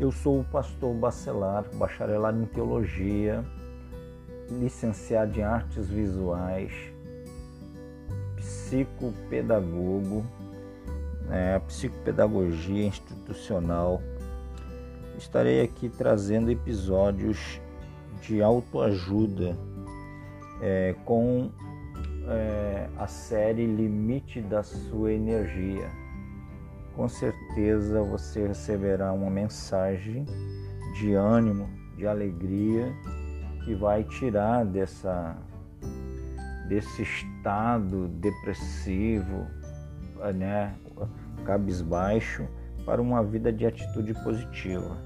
Eu sou o pastor Bacelar, bacharelado em teologia, licenciado em artes visuais, psicopedagogo, né, psicopedagogia institucional. Estarei aqui trazendo episódios de autoajuda é, com é, a série Limite da Sua Energia. Com certeza você receberá uma mensagem de ânimo, de alegria, que vai tirar dessa, desse estado depressivo, né, cabisbaixo, para uma vida de atitude positiva.